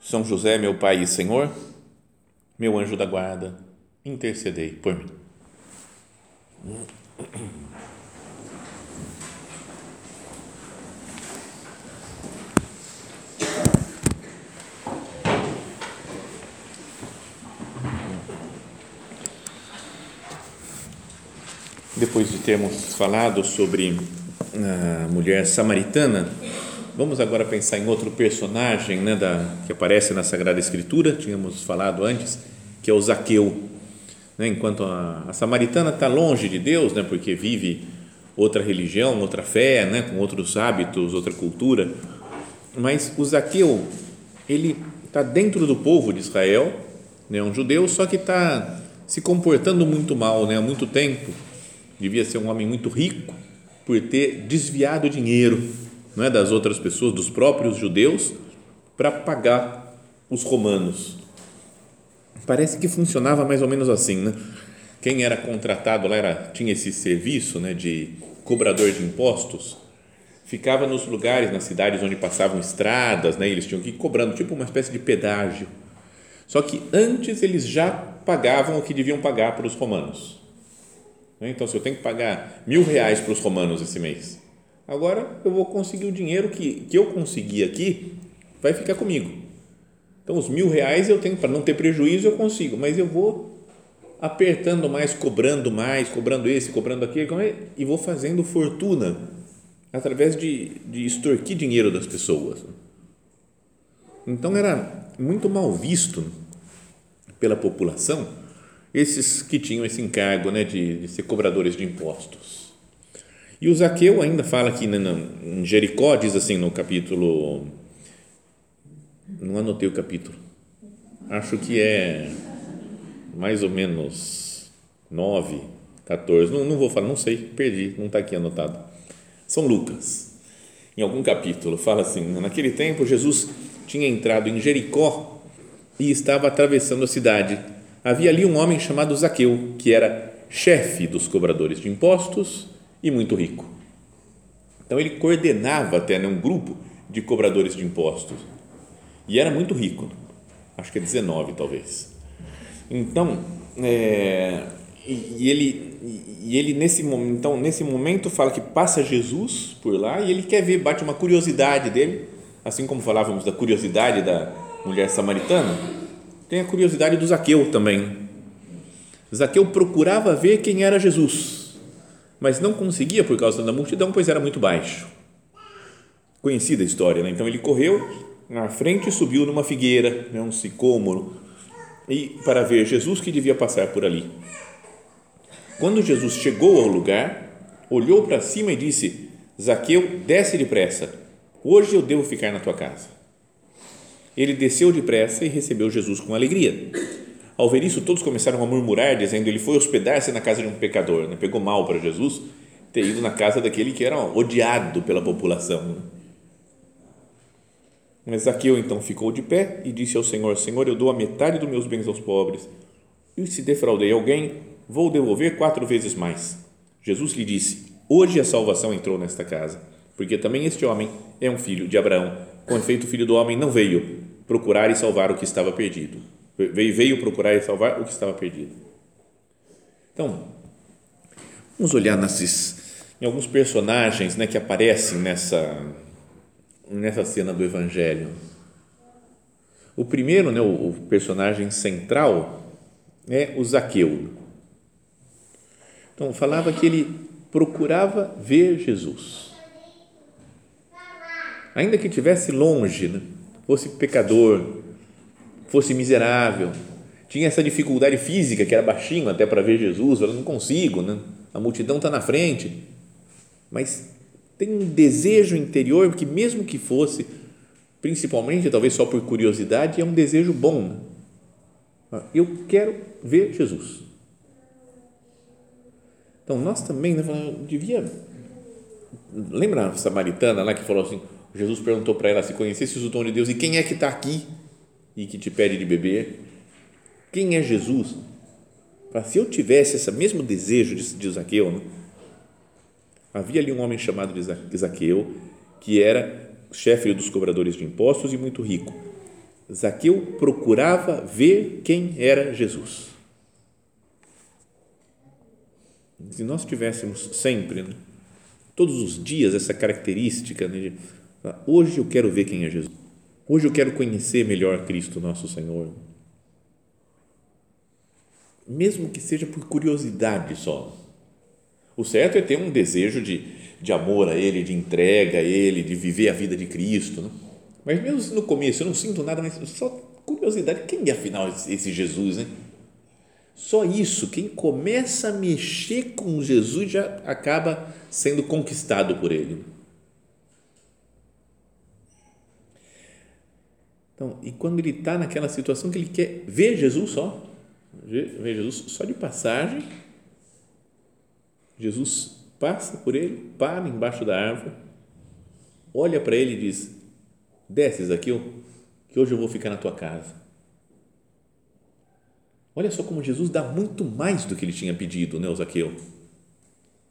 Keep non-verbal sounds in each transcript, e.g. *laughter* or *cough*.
São José, meu Pai e Senhor, meu anjo da guarda, intercedei por mim. Depois de termos falado sobre a mulher samaritana, vamos agora pensar em outro personagem né, da, que aparece na Sagrada Escritura, tínhamos falado antes, que é o Zaqueu. Né, enquanto a, a samaritana está longe de Deus, né, porque vive outra religião, outra fé, né, com outros hábitos, outra cultura, mas o Zaqueu, ele está dentro do povo de Israel, né, um judeu, só que está se comportando muito mal né, há muito tempo devia ser um homem muito rico por ter desviado dinheiro não é, das outras pessoas, dos próprios judeus, para pagar os romanos. Parece que funcionava mais ou menos assim, né? Quem era contratado lá era, tinha esse serviço né, de cobrador de impostos, ficava nos lugares, nas cidades onde passavam estradas, né, eles tinham que ir cobrando, tipo uma espécie de pedágio. Só que antes eles já pagavam o que deviam pagar para os romanos. Né? Então, se eu tenho que pagar mil reais para os romanos esse mês, agora eu vou conseguir o dinheiro que, que eu consegui aqui, vai ficar comigo. Então, os mil reais eu tenho, para não ter prejuízo, eu consigo, mas eu vou apertando mais, cobrando mais, cobrando esse, cobrando aquele, é? e vou fazendo fortuna através de, de extorquir dinheiro das pessoas. Então, era muito mal visto pela população esses que tinham esse encargo né, de, de ser cobradores de impostos. E o Zaqueu ainda fala aqui né, em Jericó, diz assim no capítulo. Não anotei o capítulo. Acho que é mais ou menos 9, 14. Não, não vou falar, não sei, perdi, não está aqui anotado. São Lucas. Em algum capítulo, fala assim: naquele tempo Jesus tinha entrado em Jericó e estava atravessando a cidade havia ali um homem chamado Zaqueu, que era chefe dos cobradores de impostos e muito rico. Então ele coordenava até né, um grupo de cobradores de impostos e era muito rico, acho que é 19 talvez. Então, é, e, ele, e ele nesse momento, então, nesse momento fala que passa Jesus por lá e ele quer ver, bate uma curiosidade dele, assim como falávamos da curiosidade da mulher samaritana, tem a curiosidade do Zaqueu também. Zaqueu procurava ver quem era Jesus, mas não conseguia por causa da multidão, pois era muito baixo. Conhecida a história, né? Então ele correu na frente e subiu numa figueira, né? um sicômoro, e para ver Jesus que devia passar por ali. Quando Jesus chegou ao lugar, olhou para cima e disse: Zaqueu, desce depressa. Hoje eu devo ficar na tua casa. Ele desceu depressa e recebeu Jesus com alegria. Ao ver isso, todos começaram a murmurar, dizendo: Ele foi hospedar-se na casa de um pecador. Né? Pegou mal para Jesus ter ido na casa daquele que era odiado pela população. Né? Mas Zaqueu então ficou de pé e disse ao Senhor: Senhor, eu dou a metade dos meus bens aos pobres. E se defraudei alguém, vou devolver quatro vezes mais. Jesus lhe disse: Hoje a salvação entrou nesta casa, porque também este homem é um filho de Abraão com efeito, o filho do homem não veio procurar e salvar o que estava perdido. Veio, veio procurar e salvar o que estava perdido. Então, vamos olhar nesses, em alguns personagens né, que aparecem nessa, nessa cena do Evangelho. O primeiro, né, o, o personagem central, é o Zaqueu. Então, falava que ele procurava ver Jesus ainda que estivesse longe, né? fosse pecador, fosse miserável, tinha essa dificuldade física, que era baixinho até para ver Jesus, eu não consigo, né? a multidão está na frente, mas tem um desejo interior que mesmo que fosse principalmente, talvez só por curiosidade, é um desejo bom. Né? Eu quero ver Jesus. Então, nós também né, devia. Lembra a samaritana lá que falou assim: Jesus perguntou para ela se conhecesse o dom de Deus e quem é que está aqui e que te pede de beber? Quem é Jesus? Se eu tivesse esse mesmo desejo de, de Zaqueu, né? havia ali um homem chamado de Zaqueu que era chefe dos cobradores de impostos e muito rico. Zaqueu procurava ver quem era Jesus. Se nós tivéssemos sempre, né, todos os dias, essa característica né, de hoje eu quero ver quem é Jesus, hoje eu quero conhecer melhor Cristo, nosso Senhor, mesmo que seja por curiosidade só. O certo é ter um desejo de, de amor a Ele, de entrega a Ele, de viver a vida de Cristo. Né? Mas mesmo no começo eu não sinto nada, mas só curiosidade, quem é afinal esse Jesus? Né? Só isso, quem começa a mexer com Jesus já acaba sendo conquistado por ele. Então, e quando ele está naquela situação que ele quer ver Jesus só, ver Jesus só de passagem, Jesus passa por ele, para embaixo da árvore, olha para ele e diz: Desces aqui, que hoje eu vou ficar na tua casa. Olha só como Jesus dá muito mais do que ele tinha pedido, né, Zaqueu.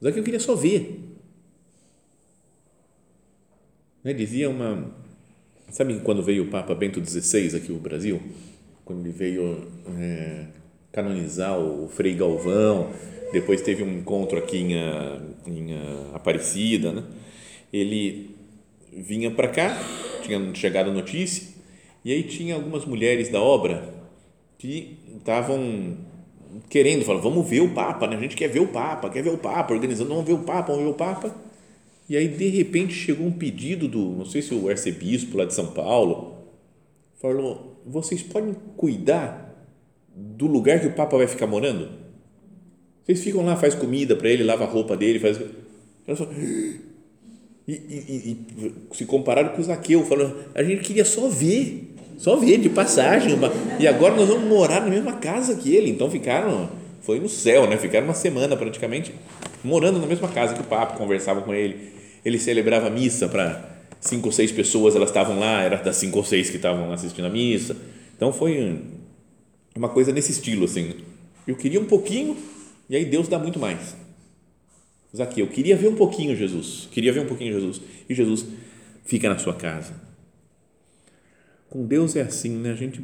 Zaqueu queria só ver. Né, dizia uma. Sabe quando veio o Papa Bento XVI aqui no Brasil? Quando ele veio é, canonizar o Frei Galvão, depois teve um encontro aqui em, em Aparecida, né? Ele vinha para cá, tinha chegado notícia, e aí tinha algumas mulheres da obra que estavam querendo, falar, vamos ver o Papa, né? a gente quer ver o Papa, quer ver o Papa, organizando, vamos ver o Papa, vamos ver o Papa. E aí, de repente, chegou um pedido do, não sei se o arcebispo lá de São Paulo, falou, vocês podem cuidar do lugar que o Papa vai ficar morando? Vocês ficam lá, faz comida para ele, lava a roupa dele, faz... E, e, e, se compararam com o Zaqueu, falando, a gente queria só ver só ver de passagem. E agora nós vamos morar na mesma casa que ele. Então ficaram, foi no céu, né? Ficaram uma semana praticamente morando na mesma casa que o Papa, conversava com ele. Ele celebrava missa para cinco ou seis pessoas, elas estavam lá, era das cinco ou seis que estavam assistindo a missa. Então foi uma coisa nesse estilo assim. Eu queria um pouquinho e aí Deus dá muito mais. Zaqueu, eu queria ver um pouquinho Jesus, queria ver um pouquinho Jesus. E Jesus fica na sua casa com Deus é assim, né? A gente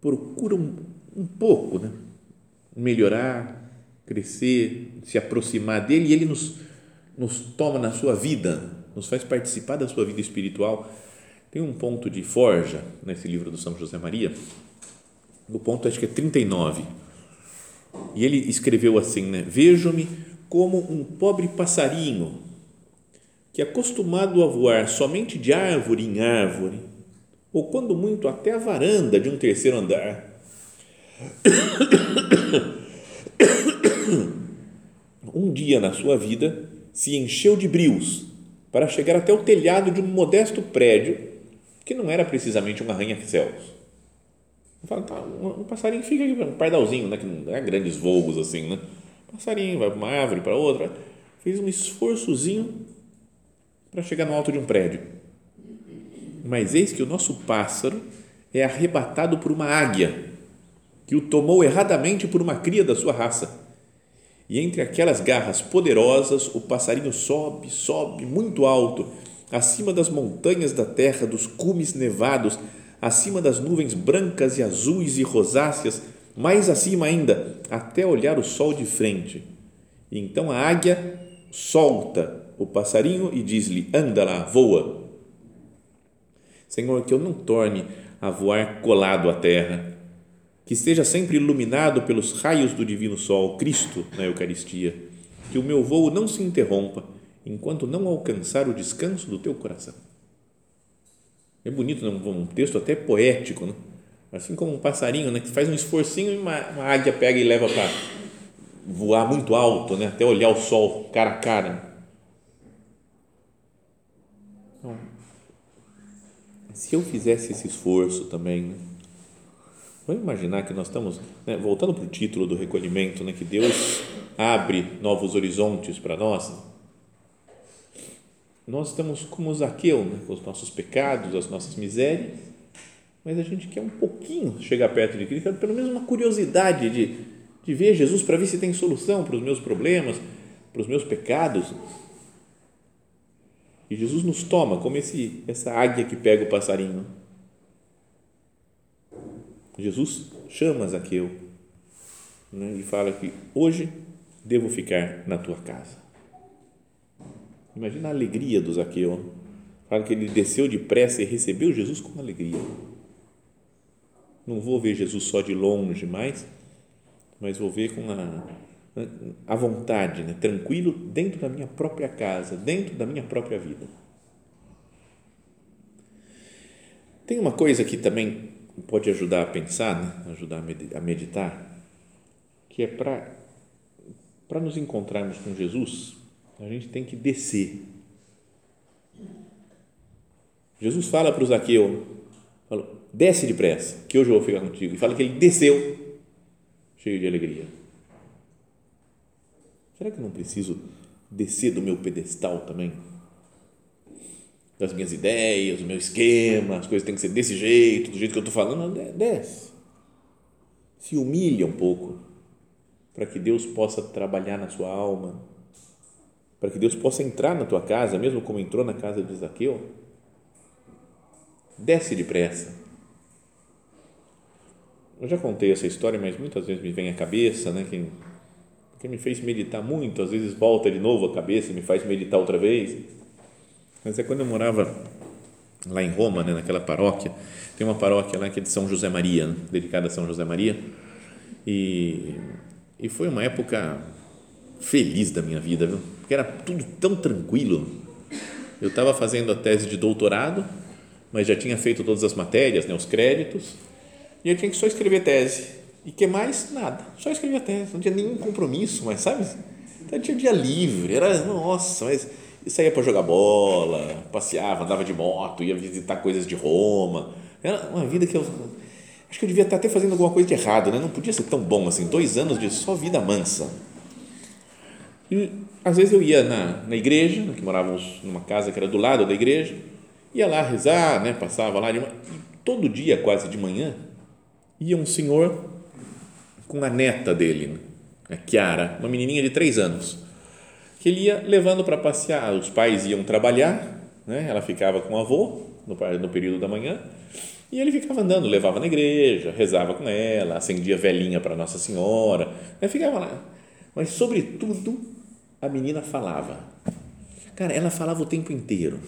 procura um, um pouco, né? Melhorar, crescer, se aproximar dele e ele nos, nos toma na sua vida, nos faz participar da sua vida espiritual. Tem um ponto de forja nesse livro do São José Maria, no ponto acho que é 39. E ele escreveu assim, né? Vejo-me como um pobre passarinho que acostumado a voar somente de árvore em árvore, ou quando muito até a varanda de um terceiro andar. *coughs* Um dia na sua vida se encheu de brios para chegar até o telhado de um modesto prédio que não era precisamente um arranha-céus. Tá, um passarinho fica aqui, um pardalzinho, né, que não é grandes voos assim, né? passarinho vai para uma árvore, para outra, fez um esforçozinho para chegar no alto de um prédio mas eis que o nosso pássaro é arrebatado por uma águia, que o tomou erradamente por uma cria da sua raça. E entre aquelas garras poderosas, o passarinho sobe, sobe muito alto, acima das montanhas da terra, dos cumes nevados, acima das nuvens brancas e azuis e rosáceas, mais acima ainda, até olhar o sol de frente. E então a águia solta o passarinho e diz-lhe: Anda lá, voa. Senhor, que eu não torne a voar colado à terra, que esteja sempre iluminado pelos raios do divino sol, Cristo, na Eucaristia, que o meu voo não se interrompa enquanto não alcançar o descanso do teu coração. É bonito, né? um texto até poético, né? assim como um passarinho né? que faz um esforcinho e uma, uma águia pega e leva para voar muito alto, né? até olhar o sol cara a cara se eu fizesse esse esforço também, né? Vamos imaginar que nós estamos, né, voltando para o título do recolhimento, né, que Deus abre novos horizontes para nós. Nós estamos como Zaqueu, né, com os nossos pecados, as nossas misérias, mas a gente quer um pouquinho chegar perto de Cristo, pelo menos uma curiosidade de, de ver Jesus para ver se tem solução para os meus problemas, para os meus pecados. E Jesus nos toma como esse, essa águia que pega o passarinho. Jesus chama Zaqueu né, e fala que hoje devo ficar na tua casa. Imagina a alegria do Zaqueu. Fala que ele desceu depressa e recebeu Jesus com alegria. Não vou ver Jesus só de longe mais, mas vou ver com a, à vontade, né? tranquilo, dentro da minha própria casa, dentro da minha própria vida. Tem uma coisa que também pode ajudar a pensar, né? ajudar a meditar, que é para nos encontrarmos com Jesus, a gente tem que descer. Jesus fala para o Zaqueu, falou, desce depressa, que hoje eu vou ficar contigo. E fala que ele desceu, cheio de alegria. Será que eu não preciso descer do meu pedestal também? Das minhas ideias, do meu esquema, as coisas têm que ser desse jeito, do jeito que eu estou falando. Desce. Se humilha um pouco para que Deus possa trabalhar na sua alma, para que Deus possa entrar na tua casa, mesmo como entrou na casa de Zaqueu. Desce depressa. Eu já contei essa história, mas muitas vezes me vem à cabeça, né? Que que me fez meditar muito, às vezes volta de novo a cabeça me faz meditar outra vez. Mas é quando eu morava lá em Roma, né, naquela paróquia, tem uma paróquia lá que é de São José Maria, né, dedicada a São José Maria, e, e foi uma época feliz da minha vida, viu? porque era tudo tão tranquilo. Eu estava fazendo a tese de doutorado, mas já tinha feito todas as matérias, né, os créditos, e eu tinha que só escrever tese e que mais? Nada. Só escrevia tese, não tinha nenhum compromisso, mas sabe? Então, tinha dia livre, era, nossa, mas eu saía para jogar bola, passeava, andava de moto, ia visitar coisas de Roma. Era uma vida que eu acho que eu devia estar até fazendo alguma coisa de errado, né? Não podia ser tão bom assim, dois anos de só vida mansa. E às vezes eu ia na, na igreja, que morávamos numa casa que era do lado da igreja, ia lá rezar, né? Passava lá e todo dia quase de manhã ia um senhor com a neta dele, a Chiara, uma menininha de três anos, que ele ia levando para passear. Os pais iam trabalhar, né? ela ficava com o avô no, no período da manhã e ele ficava andando, levava na igreja, rezava com ela, acendia velhinha para Nossa Senhora, né? ficava lá. Mas, sobretudo, a menina falava. Cara, ela falava o tempo inteiro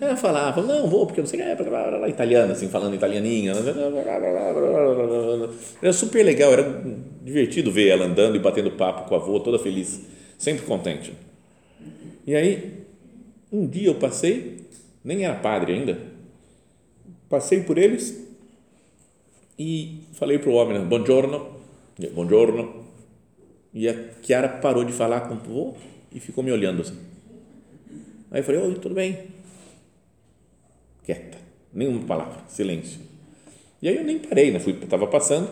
ela falava, não, vou, porque não sei o que, é, italiana, assim, falando italianinha. Era super legal, era divertido ver ela andando e batendo papo com a avó, toda feliz, sempre contente. E aí, um dia eu passei, nem era padre ainda, passei por eles e falei para o homem, buongiorno, buongiorno, e a Chiara parou de falar com o e ficou me olhando assim. Aí eu falei, oi, tudo bem? quieta, nenhuma palavra, silêncio. E aí eu nem parei, né? Fui, estava passando,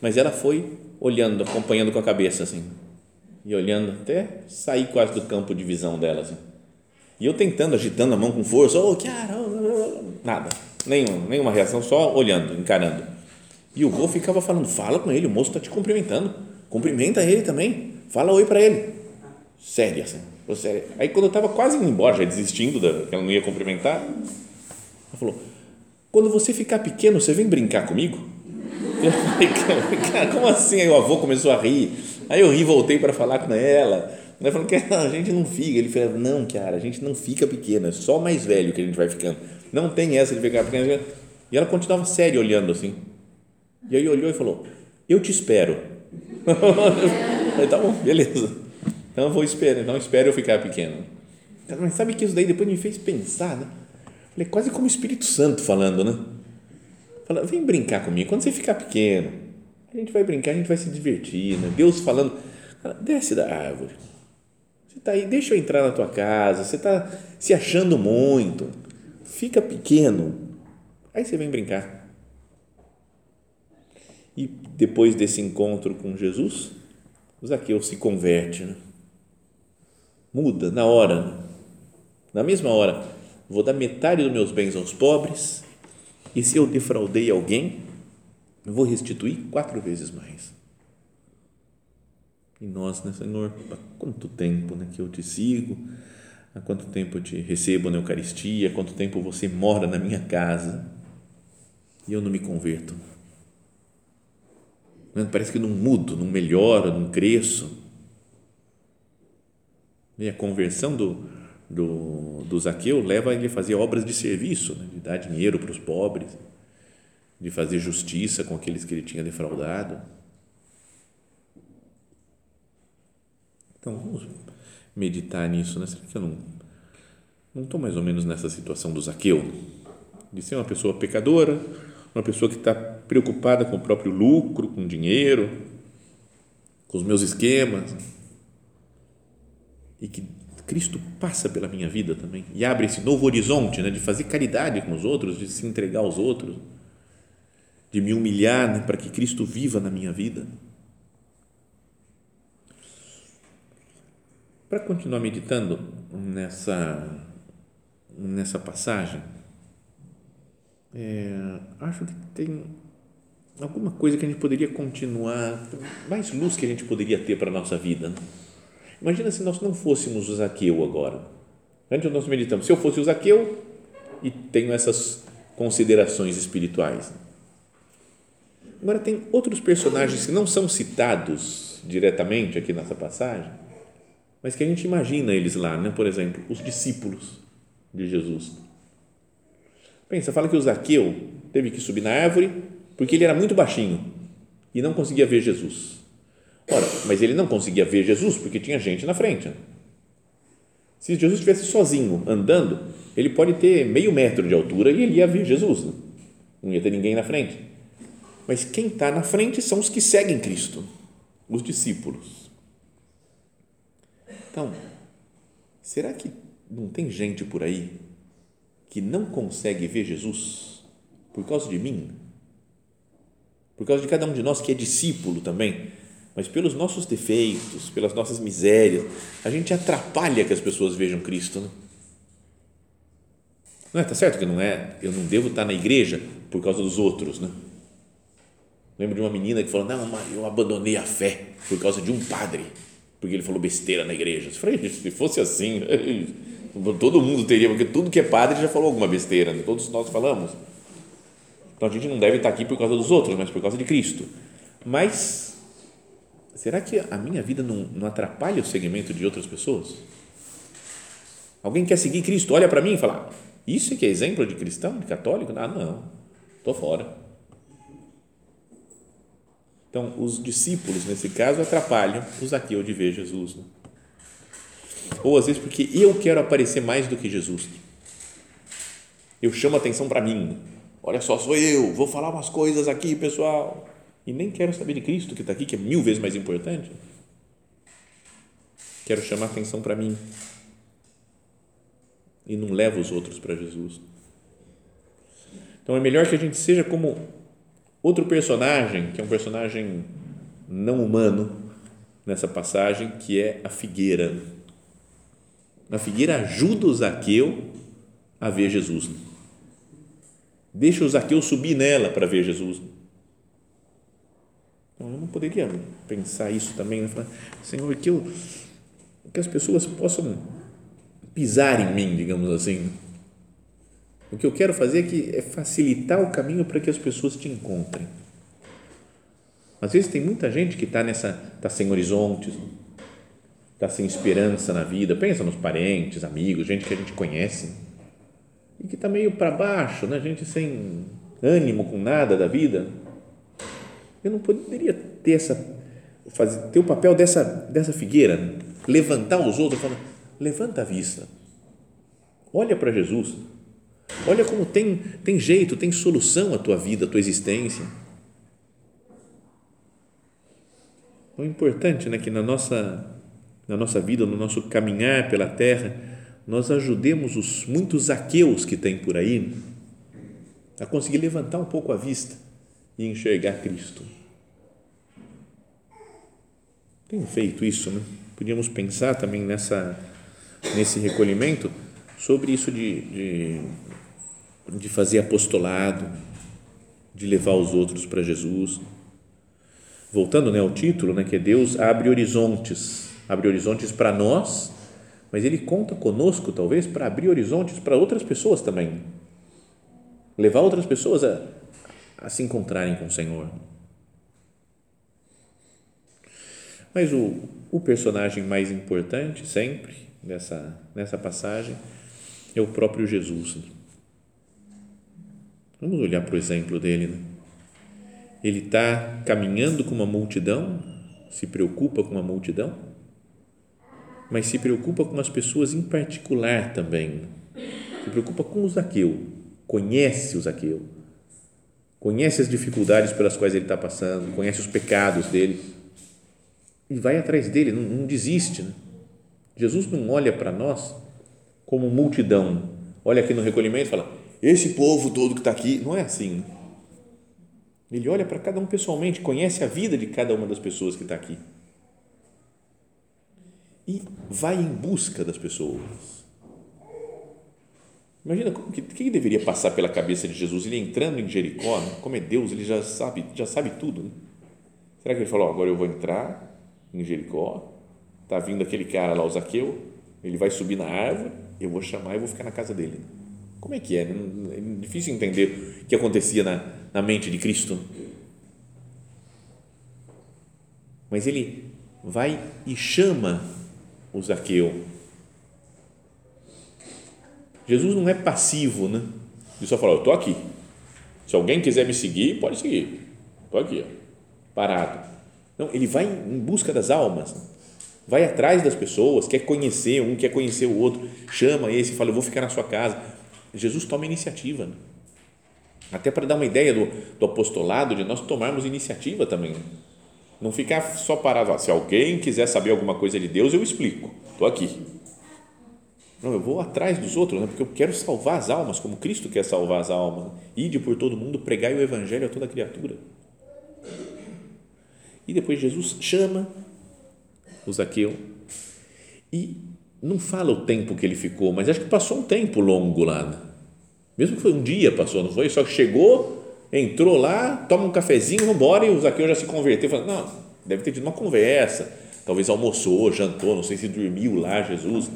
mas ela foi olhando, acompanhando com a cabeça assim, e olhando até sair quase do campo de visão dela assim. E eu tentando, agitando a mão com força, oh, Kiara, nada, nenhum, nenhuma reação, só olhando, encarando. E o vô ficava falando, fala com ele, o moço está te cumprimentando, cumprimenta ele também, fala oi para ele. Sério, assim, sério. Aí quando eu estava quase indo embora, já desistindo, da, que ela não ia cumprimentar, ela falou: quando você ficar pequeno, você vem brincar comigo? *laughs* Eu falei, cara, como assim? Aí o avô começou a rir. Aí eu ri, voltei para falar com ela. Ela falou que *laughs* a gente não fica. Ele falou: não, cara, a gente não fica pequeno, é só mais velho que a gente vai ficando. Não tem essa de ficar pequeno. E ela continuava séria olhando assim. E aí olhou e falou: eu te espero. Eu *laughs* falei, tá bom, beleza. Então eu vou esperar, não espero eu ficar pequeno. Mas sabe que isso daí depois me fez pensar, né? Falei, quase como o Espírito Santo falando, né? Fala, vem brincar comigo. Quando você ficar pequeno, a gente vai brincar, a gente vai se divertir, né? Deus falando, desce da árvore. Você está aí, deixa eu entrar na tua casa. Você está se achando muito. Fica pequeno. Aí você vem brincar. E depois desse encontro com Jesus, Zaqueu se converte. Né? Muda na hora. Né? Na mesma hora, vou dar metade dos meus bens aos pobres e se eu defraudei alguém, vou restituir quatro vezes mais. E nós, né, Senhor, há quanto tempo né, que eu te sigo, há quanto tempo eu te recebo na Eucaristia, há quanto tempo você mora na minha casa e eu não me converto. Né, parece que não mudo, não melhoro, não cresço. E a conversão do, do, do Zaqueu leva ele a fazer obras de serviço, né, de dar dinheiro para os pobres, de fazer justiça com aqueles que ele tinha defraudado. Então vamos meditar nisso, né? Será que eu não não estou mais ou menos nessa situação do Zaqueu, de ser uma pessoa pecadora, uma pessoa que está preocupada com o próprio lucro, com o dinheiro, com os meus esquemas, e que Cristo passa pela minha vida também. E abre esse novo horizonte né, de fazer caridade com os outros, de se entregar aos outros, de me humilhar né, para que Cristo viva na minha vida. Para continuar meditando nessa, nessa passagem, é, acho que tem alguma coisa que a gente poderia continuar, mais luz que a gente poderia ter para a nossa vida. Né? Imagina se nós não fôssemos o Zaqueu agora. Antes nós meditamos, se eu fosse o Zaqueu e tenho essas considerações espirituais. Agora, tem outros personagens que não são citados diretamente aqui nessa passagem, mas que a gente imagina eles lá, né? por exemplo, os discípulos de Jesus. Pensa, fala que o Zaqueu teve que subir na árvore porque ele era muito baixinho e não conseguia ver Jesus. Ora, mas ele não conseguia ver Jesus porque tinha gente na frente. Né? Se Jesus estivesse sozinho andando, ele pode ter meio metro de altura e ele ia ver Jesus. Né? Não ia ter ninguém na frente. Mas quem está na frente são os que seguem Cristo, os discípulos. Então, será que não tem gente por aí que não consegue ver Jesus por causa de mim? Por causa de cada um de nós que é discípulo também, mas pelos nossos defeitos, pelas nossas misérias, a gente atrapalha que as pessoas vejam Cristo, né? Não é? Tá certo que não é, eu não devo estar na igreja por causa dos outros, né? Lembro de uma menina que falou: Não, eu abandonei a fé por causa de um padre porque ele falou besteira na igreja. Eu falei, se fosse assim, *laughs* todo mundo teria, porque tudo que é padre já falou alguma besteira, né? todos nós falamos. Então a gente não deve estar aqui por causa dos outros, mas por causa de Cristo. Mas será que a minha vida não, não atrapalha o segmento de outras pessoas? Alguém quer seguir Cristo, olha para mim e fala: Isso é que é exemplo de cristão, de católico? Ah, não, estou fora. Então, os discípulos, nesse caso, atrapalham o Zaqueu de ver Jesus. Né? Ou às vezes porque eu quero aparecer mais do que Jesus. Eu chamo atenção para mim. Olha só, sou eu, vou falar umas coisas aqui, pessoal. E nem quero saber de Cristo que está aqui, que é mil vezes mais importante. Quero chamar atenção para mim. E não levo os outros para Jesus. Então é melhor que a gente seja como Outro personagem, que é um personagem não humano nessa passagem, que é a figueira. A figueira ajuda o Zaqueu a ver Jesus. Deixa o Zaqueu subir nela para ver Jesus. Então, eu não poderia pensar isso também, né? Falar, Senhor, que, eu, que as pessoas possam pisar em mim, digamos assim o que eu quero fazer é, que, é facilitar o caminho para que as pessoas te encontrem. Às vezes tem muita gente que está nessa, está sem horizontes, está sem esperança na vida. Pensa nos parentes, amigos, gente que a gente conhece e que está meio para baixo, né? Gente sem ânimo com nada da vida. Eu não poderia ter essa, fazer, ter o papel dessa dessa figueira, levantar os outros, falar, levanta a vista, olha para Jesus Olha como tem, tem jeito, tem solução a tua vida, a tua existência. O importante é né, que na nossa, na nossa vida, no nosso caminhar pela terra, nós ajudemos os muitos aqueus que tem por aí a conseguir levantar um pouco a vista e enxergar Cristo. Tenho feito isso, né? Podíamos pensar também nessa, nesse recolhimento sobre isso de, de, de fazer apostolado, de levar os outros para Jesus. Voltando né, ao título, né, que é Deus abre horizontes, abre horizontes para nós, mas Ele conta conosco, talvez, para abrir horizontes para outras pessoas também. Levar outras pessoas a, a se encontrarem com o Senhor. Mas o, o personagem mais importante, sempre, nessa, nessa passagem, é o próprio Jesus. Vamos olhar para o exemplo dele. Né? Ele está caminhando com uma multidão, se preocupa com a multidão, mas se preocupa com as pessoas em particular também. Se preocupa com o Zaqueu, conhece o Zaqueu, conhece as dificuldades pelas quais ele está passando, conhece os pecados dele e vai atrás dele, não, não desiste. Né? Jesus não olha para nós como multidão, olha aqui no recolhimento e fala: esse povo todo que está aqui, não é assim. Né? Ele olha para cada um pessoalmente, conhece a vida de cada uma das pessoas que está aqui. E vai em busca das pessoas. Imagina o que, que, deveria passar pela cabeça de Jesus, ele entrando em Jericó, né? como é Deus, ele já sabe, já sabe tudo. Né? Será que ele falou, agora eu vou entrar em Jericó, está vindo aquele cara lá, o Zaqueu, ele vai subir na árvore, eu vou chamar e vou ficar na casa dele. Como é que é? É difícil entender o que acontecia na, na mente de Cristo. Mas ele vai e chama o Zaqueu. Jesus não é passivo, né? Ele só fala: Eu estou aqui. Se alguém quiser me seguir, pode seguir. Estou aqui, ó, parado. Não, ele vai em busca das almas. Vai atrás das pessoas, quer conhecer um, quer conhecer o outro, chama esse fala: Eu vou ficar na sua casa Jesus toma iniciativa. Né? Até para dar uma ideia do, do apostolado, de nós tomarmos iniciativa também. Não ficar só parado, se alguém quiser saber alguma coisa de Deus, eu explico, estou aqui. Não, eu vou atrás dos outros, né? porque eu quero salvar as almas, como Cristo quer salvar as almas. Ide por todo mundo, pregai o Evangelho a toda criatura. E depois Jesus chama o Zaqueu e não fala o tempo que ele ficou, mas acho que passou um tempo longo lá. Né? Mesmo que foi um dia passou, não foi? Só que chegou, entrou lá, toma um cafezinho, vamos embora, e o Zaqueu já se converteu. Falou, não, deve ter tido uma conversa, talvez almoçou, jantou, não sei se dormiu lá, Jesus.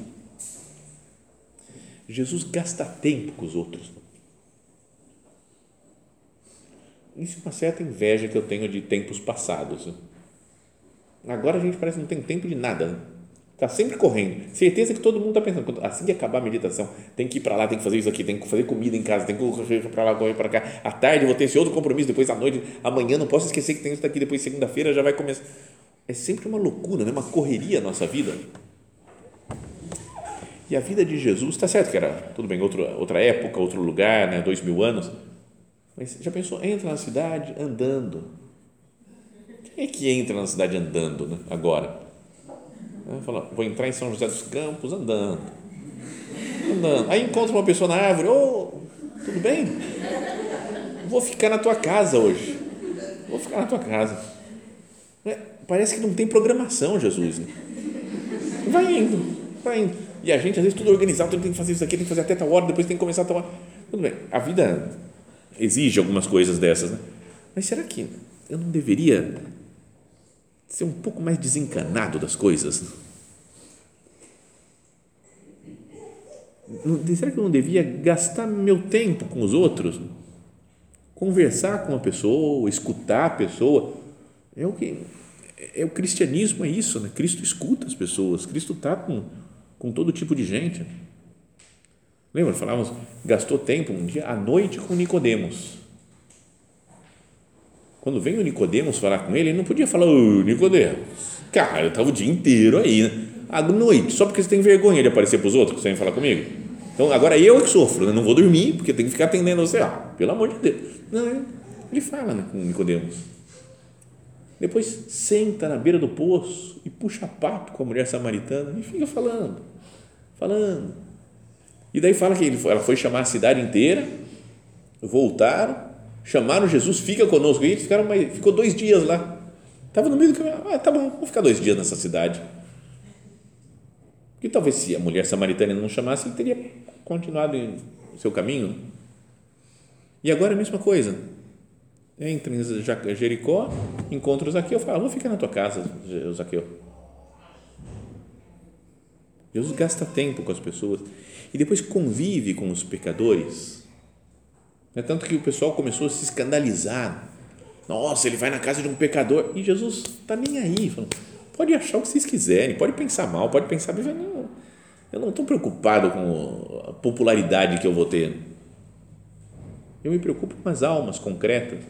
Jesus gasta tempo com os outros. Isso é uma certa inveja que eu tenho de tempos passados. Né? Agora a gente parece que não tem tempo de nada. Né? Está sempre correndo. Certeza que todo mundo está pensando, assim que acabar a meditação, tem que ir para lá, tem que fazer isso aqui, tem que fazer comida em casa, tem que correr para lá, correr para cá. À tarde vou ter esse outro compromisso, depois à noite, amanhã não posso esquecer que tem isso daqui, depois segunda-feira já vai começar. É sempre uma loucura, né? uma correria a nossa vida. E a vida de Jesus, está certo que era, tudo bem, outra, outra época, outro lugar, né? dois mil anos, mas já pensou, entra na cidade andando. Quem é que entra na cidade andando né? agora? Fala, vou entrar em São José dos Campos andando. Andando. Aí encontra uma pessoa na árvore, ô, oh, tudo bem? Vou ficar na tua casa hoje. Vou ficar na tua casa. É, parece que não tem programação, Jesus. Né? Vai indo, vai indo. E a gente, às vezes, tudo organizado, tem que fazer isso aqui, tem que fazer até tal hora, depois tem que começar a tomar. Tudo bem, a vida exige algumas coisas dessas, né? Mas será que eu não deveria ser um pouco mais desencanado das coisas. Será que eu não devia gastar meu tempo com os outros? Conversar com a pessoa, escutar a pessoa. É o que é o cristianismo é isso, né? Cristo escuta as pessoas, Cristo está com, com todo tipo de gente. Lembra? Falávamos, gastou tempo um dia à noite com Nicodemos quando vem o Nicodemos falar com ele, ele não podia falar, ô Nicodemos, cara, eu estava o dia inteiro aí, né? à noite, só porque você tem vergonha de aparecer para os outros, você vem falar comigo. Então, agora eu é que sofro, né? não vou dormir, porque tem que ficar atendendo você, ah, pelo amor de Deus. Não, ele fala né, com Nicodemos. Depois senta na beira do poço e puxa papo com a mulher samaritana e fica falando, falando. E daí fala que ele, ela foi chamar a cidade inteira voltaram, chamaram Jesus, fica conosco. E eles ficaram, ficou dois dias lá. Estava no meio do caminho. Ah, tá bom, vou ficar dois dias nessa cidade. Porque talvez se a mulher samaritana não chamasse, ele teria continuado em seu caminho. E agora é a mesma coisa. Entra em Jericó, encontra o Zaqueu, fala, vou ficar na tua casa, Zaqueu. Jesus gasta tempo com as pessoas e depois convive com os pecadores. É tanto que o pessoal começou a se escandalizar. Nossa, ele vai na casa de um pecador e Jesus está nem aí. Falando, pode achar o que vocês quiserem, pode pensar mal, pode pensar. Não, eu não estou preocupado com a popularidade que eu vou ter. Eu me preocupo com as almas concretas.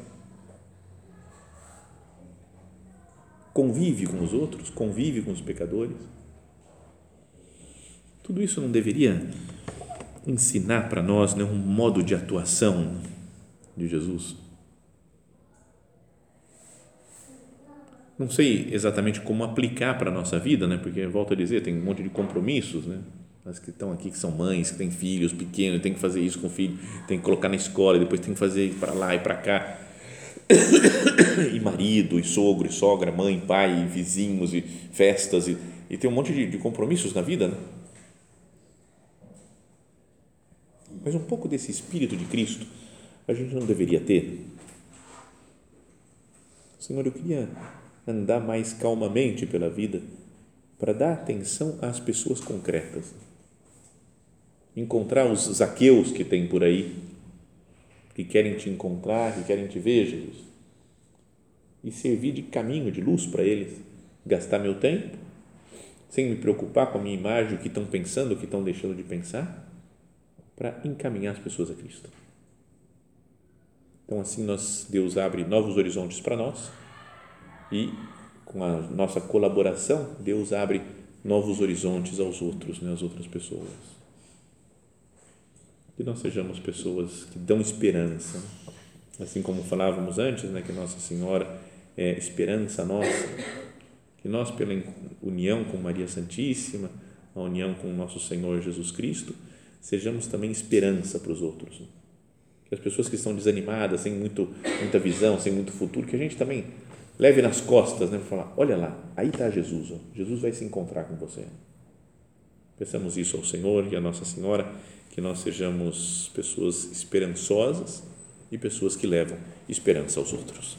Convive com os outros, convive com os pecadores. Tudo isso não deveria ensinar para nós né, um modo de atuação de Jesus? Não sei exatamente como aplicar para a nossa vida, né? porque, volto a dizer, tem um monte de compromissos, né? as que estão aqui, que são mães, que têm filhos pequenos, tem que fazer isso com o filho, tem que colocar na escola, depois tem que fazer para lá e para cá. *coughs* e marido, e sogro, e sogra, mãe, pai, e vizinhos, e festas, e, e tem um monte de, de compromissos na vida, né? Mas um pouco desse espírito de Cristo a gente não deveria ter. Senhor, eu queria andar mais calmamente pela vida para dar atenção às pessoas concretas. Encontrar os zaqueus que tem por aí, que querem te encontrar, que querem te ver, Jesus. E servir de caminho, de luz para eles. Gastar meu tempo, sem me preocupar com a minha imagem, o que estão pensando, o que estão deixando de pensar para encaminhar as pessoas a Cristo. Então, assim, nós, Deus abre novos horizontes para nós e, com a nossa colaboração, Deus abre novos horizontes aos outros, né, às outras pessoas. Que nós sejamos pessoas que dão esperança, assim como falávamos antes, né, que Nossa Senhora é esperança nossa, que nós, pela união com Maria Santíssima, a união com nosso Senhor Jesus Cristo, sejamos também esperança para os outros. Que as pessoas que estão desanimadas, sem muito, muita visão, sem muito futuro, que a gente também leve nas costas, né, para falar, olha lá, aí está Jesus, ó, Jesus vai se encontrar com você. Peçamos isso ao Senhor e à Nossa Senhora, que nós sejamos pessoas esperançosas e pessoas que levam esperança aos outros.